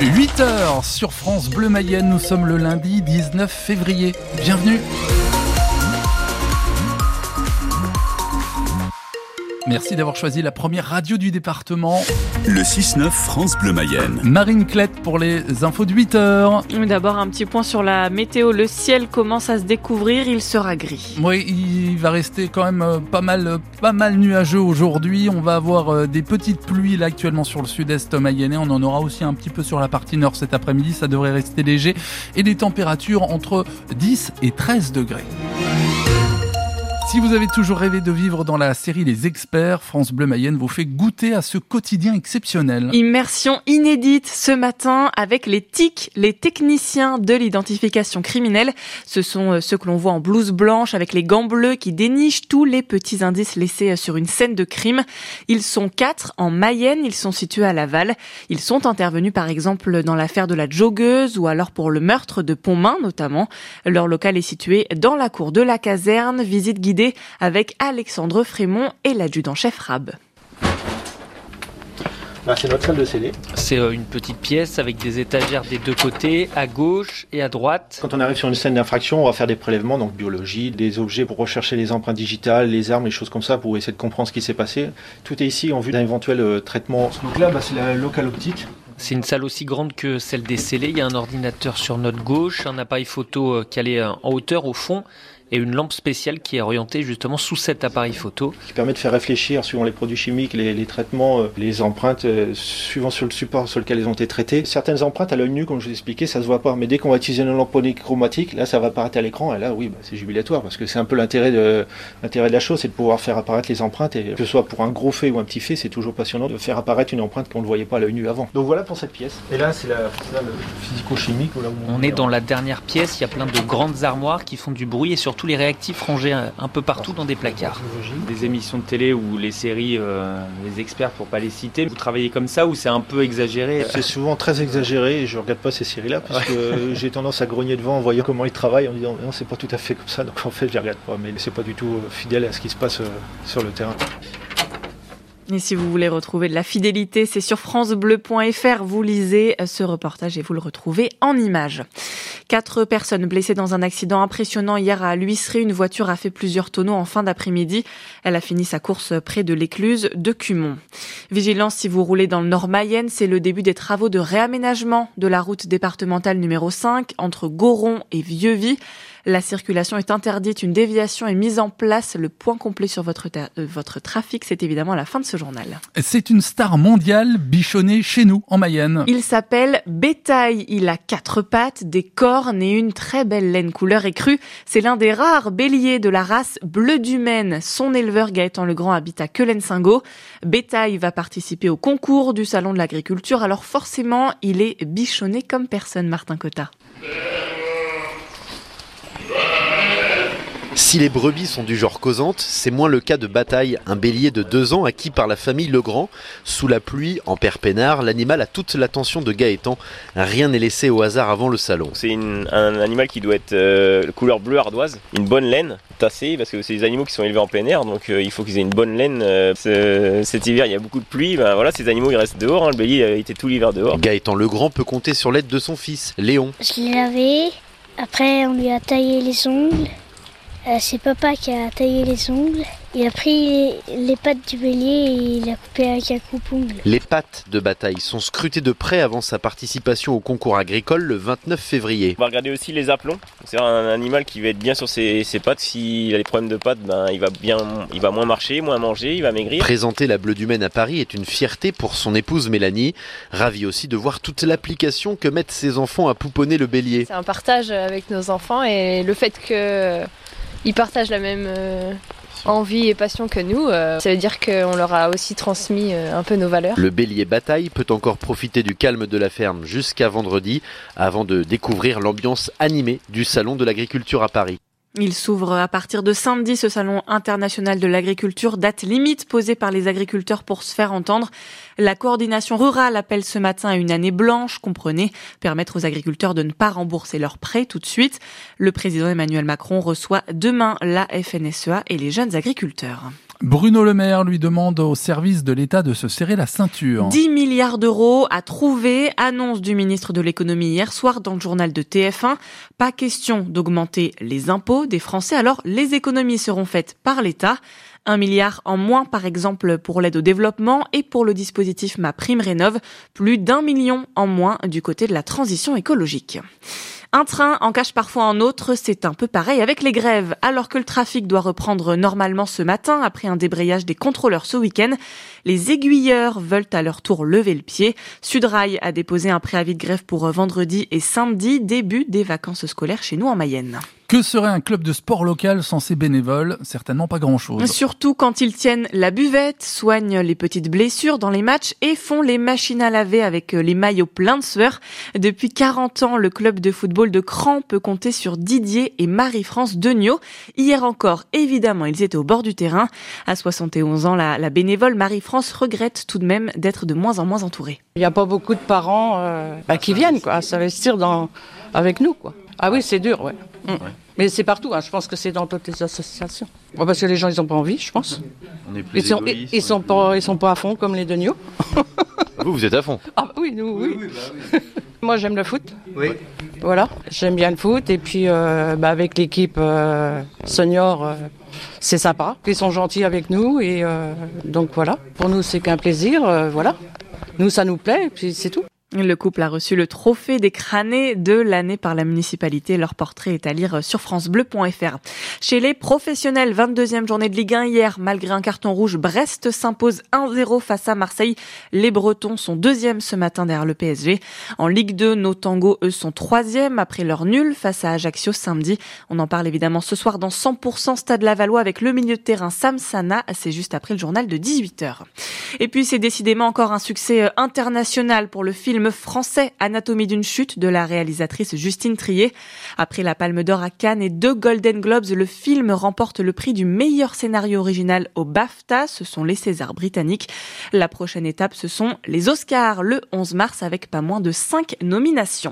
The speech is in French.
8h sur France Bleu Mayenne, nous sommes le lundi 19 février. Bienvenue Merci d'avoir choisi la première radio du département. Le 6-9 France Bleu Mayenne. Marine Clette pour les infos de 8 heures. D'abord un petit point sur la météo. Le ciel commence à se découvrir, il sera gris. Oui, il va rester quand même euh, pas mal, euh, pas mal nuageux aujourd'hui. On va avoir euh, des petites pluies là actuellement sur le sud-est mayennais. On en aura aussi un petit peu sur la partie nord cet après-midi. Ça devrait rester léger. Et des températures entre 10 et 13 degrés. Si vous avez toujours rêvé de vivre dans la série Les Experts, France Bleu Mayenne vous fait goûter à ce quotidien exceptionnel. Immersion inédite ce matin avec les TIC, les techniciens de l'identification criminelle. Ce sont euh, ceux que l'on voit en blouse blanche avec les gants bleus qui dénichent tous les petits indices laissés euh, sur une scène de crime. Ils sont quatre en Mayenne, ils sont situés à Laval. Ils sont intervenus par exemple dans l'affaire de la joggeuse ou alors pour le meurtre de Pontmain notamment. Leur local est situé dans la cour de la caserne. Visite guidée avec Alexandre Frémont et l'adjudant-chef Rab. c'est notre salle de scellé. C'est euh, une petite pièce avec des étagères des deux côtés, à gauche et à droite. Quand on arrive sur une scène d'infraction, on va faire des prélèvements, donc biologie, des objets pour rechercher les empreintes digitales, les armes, les choses comme ça, pour essayer de comprendre ce qui s'est passé. Tout est ici en vue d'un éventuel euh, traitement. Donc là, bah, c'est la locale optique. C'est une salle aussi grande que celle des scellés. Il y a un ordinateur sur notre gauche, un appareil photo euh, calé en hauteur au fond et une lampe spéciale qui est orientée justement sous cet appareil photo. Qui permet de faire réfléchir suivant les produits chimiques, les, traitements, euh, les empreintes, euh, suivant sur le support sur lequel elles ont été traitées. Certaines empreintes à l'œil nu, comme je vous expliqué, ça se voit pas. Mais dès qu'on va utiliser une lampe chromatique, là ça va apparaître à l'écran et là oui, bah, c'est jubilatoire parce que c'est un peu l'intérêt de, l'intérêt de la chose, c'est de pouvoir faire apparaître les empreintes et que ce soit pour un gros fait ou un petit fait, c'est toujours passionnant de faire apparaître une empreinte qu'on ne voyait pas à l'œil nu avant. Donc voilà pour cette pièce. Et là c'est la, le physico-chimique. On, on est dans la dernière pièce, il y a plein de grandes armoires qui font du bruit et surtout les réactifs rangés un peu partout dans des placards. Des émissions de télé ou les séries, euh, les experts pour pas les citer, vous travaillez comme ça ou c'est un peu exagéré? C'est souvent très exagéré et je regarde pas ces séries-là parce que j'ai tendance à grogner devant en voyant comment ils travaillent en disant non c'est pas tout à fait comme ça donc en fait je les regarde pas mais c'est pas du tout euh, fidèle à ce qui se passe euh, sur le terrain. Et si vous voulez retrouver de la fidélité, c'est sur francebleu.fr. Vous lisez ce reportage et vous le retrouvez en images. Quatre personnes blessées dans un accident impressionnant hier à L'Huisserie. Une voiture a fait plusieurs tonneaux en fin d'après-midi. Elle a fini sa course près de l'écluse de Cumont. Vigilance si vous roulez dans le Nord Mayenne, c'est le début des travaux de réaménagement de la route départementale numéro 5 entre Goron et Vieux-Vie. La circulation est interdite, une déviation est mise en place. Le point complet sur votre, euh, votre trafic, c'est évidemment la fin de ce journal. C'est une star mondiale bichonnée chez nous, en Mayenne. Il s'appelle Bétail. Il a quatre pattes, des cornes et une très belle laine couleur écrue. C'est l'un des rares béliers de la race bleu du Maine. Son éleveur Gaëtan Legrand habite à Quelen-Singo. Bétail va participer au concours du Salon de l'Agriculture, alors forcément, il est bichonné comme personne, Martin Cotta. Si les brebis sont du genre causante, c'est moins le cas de Bataille, un bélier de deux ans acquis par la famille Legrand. Sous la pluie, en père peinard, l'animal a toute l'attention de Gaëtan. Rien n'est laissé au hasard avant le salon. C'est un animal qui doit être euh, couleur bleu ardoise, une bonne laine tassée, parce que c'est des animaux qui sont élevés en plein air, donc euh, il faut qu'ils aient une bonne laine. Euh, cet hiver, il y a beaucoup de pluie, ben voilà, ces animaux ils restent dehors, hein. le bélier a été tout l'hiver dehors. Gaëtan Legrand peut compter sur l'aide de son fils, Léon. Je l'ai lavé, après on lui a taillé les ongles. Euh, c'est papa qui a taillé les ongles. Il a pris les pattes du bélier et il a coupé avec un coupe-ongle. Les pattes de bataille sont scrutées de près avant sa participation au concours agricole le 29 février. On va regarder aussi les aplombs. C'est un animal qui va être bien sur ses, pattes. S'il a des problèmes de pattes, ben, il, va bien, il va moins marcher, moins manger, il va maigrir. Présenter la Bleu du Maine à Paris est une fierté pour son épouse Mélanie. Ravie aussi de voir toute l'application que mettent ses enfants à pouponner le bélier. C'est un partage avec nos enfants et le fait que ils partagent la même euh, envie et passion que nous. Euh, ça veut dire qu'on leur a aussi transmis euh, un peu nos valeurs. Le bélier bataille peut encore profiter du calme de la ferme jusqu'à vendredi avant de découvrir l'ambiance animée du Salon de l'agriculture à Paris. Il s'ouvre à partir de samedi ce salon international de l'agriculture, date limite posée par les agriculteurs pour se faire entendre. La coordination rurale appelle ce matin à une année blanche, comprenez, permettre aux agriculteurs de ne pas rembourser leurs prêts tout de suite. Le président Emmanuel Macron reçoit demain la FNSEA et les jeunes agriculteurs. Bruno Le Maire lui demande au service de l'État de se serrer la ceinture. 10 milliards d'euros à trouver, annonce du ministre de l'économie hier soir dans le journal de TF1. Pas question d'augmenter les impôts des Français, alors les économies seront faites par l'État. Un milliard en moins, par exemple, pour l'aide au développement et pour le dispositif Ma Prime Rénov. Plus d'un million en moins du côté de la transition écologique. Un train en cache parfois un autre, c'est un peu pareil avec les grèves. Alors que le trafic doit reprendre normalement ce matin après un débrayage des contrôleurs ce week-end, les aiguilleurs veulent à leur tour lever le pied. Sudrail a déposé un préavis de grève pour vendredi et samedi, début des vacances scolaires chez nous en Mayenne. Que serait un club de sport local sans ses bénévoles? Certainement pas grand-chose. Surtout quand ils tiennent la buvette, soignent les petites blessures dans les matchs et font les machines à laver avec les maillots pleins de sueur. Depuis 40 ans, le club de football de Cran peut compter sur Didier et Marie-France Degnaud. Hier encore, évidemment, ils étaient au bord du terrain. À 71 ans, la, la bénévole Marie-France regrette tout de même d'être de moins en moins entourée. Il n'y a pas beaucoup de parents euh, bah, qui viennent quoi, s'investir dans, avec nous. Quoi. Ah oui, c'est dur, ouais. Mm. Mais c'est partout, hein. je pense que c'est dans toutes les associations. Ouais, parce que les gens, ils n'ont pas envie, je pense. On est plus Ils sont, égoïste, ils, sont pas, ils sont pas à fond comme les Degnaud. Vous, vous êtes à fond. Ah oui, nous, oui. Moi, j'aime le foot. Oui. Voilà, j'aime bien le foot. Et puis, euh, bah, avec l'équipe euh, senior, euh, c'est sympa. Ils sont gentils avec nous. Et euh, donc, voilà. Pour nous, c'est qu'un plaisir. euh, voilà. Nous, ça nous plaît. Et puis, c'est tout. Le couple a reçu le trophée des crânés de l'année par la municipalité. Leur portrait est à lire sur francebleu.fr. Chez les professionnels, 22e journée de Ligue 1 hier, malgré un carton rouge, Brest s'impose 1-0 face à Marseille. Les Bretons sont deuxième ce matin derrière le PSG. En Ligue 2, nos tangos, eux, sont troisième après leur nul face à Ajaccio samedi. On en parle évidemment ce soir dans 100% Stade Lavallois avec le milieu de terrain Sam Sana. C'est juste après le journal de 18h. Et puis c'est décidément encore un succès euh, international pour le film français Anatomie d'une chute de la réalisatrice Justine Trier. Après la Palme d'Or à Cannes et deux Golden Globes, le film remporte le prix du meilleur scénario original au BAFTA. Ce sont les Césars britanniques. La prochaine étape, ce sont les Oscars le 11 mars avec pas moins de cinq nominations.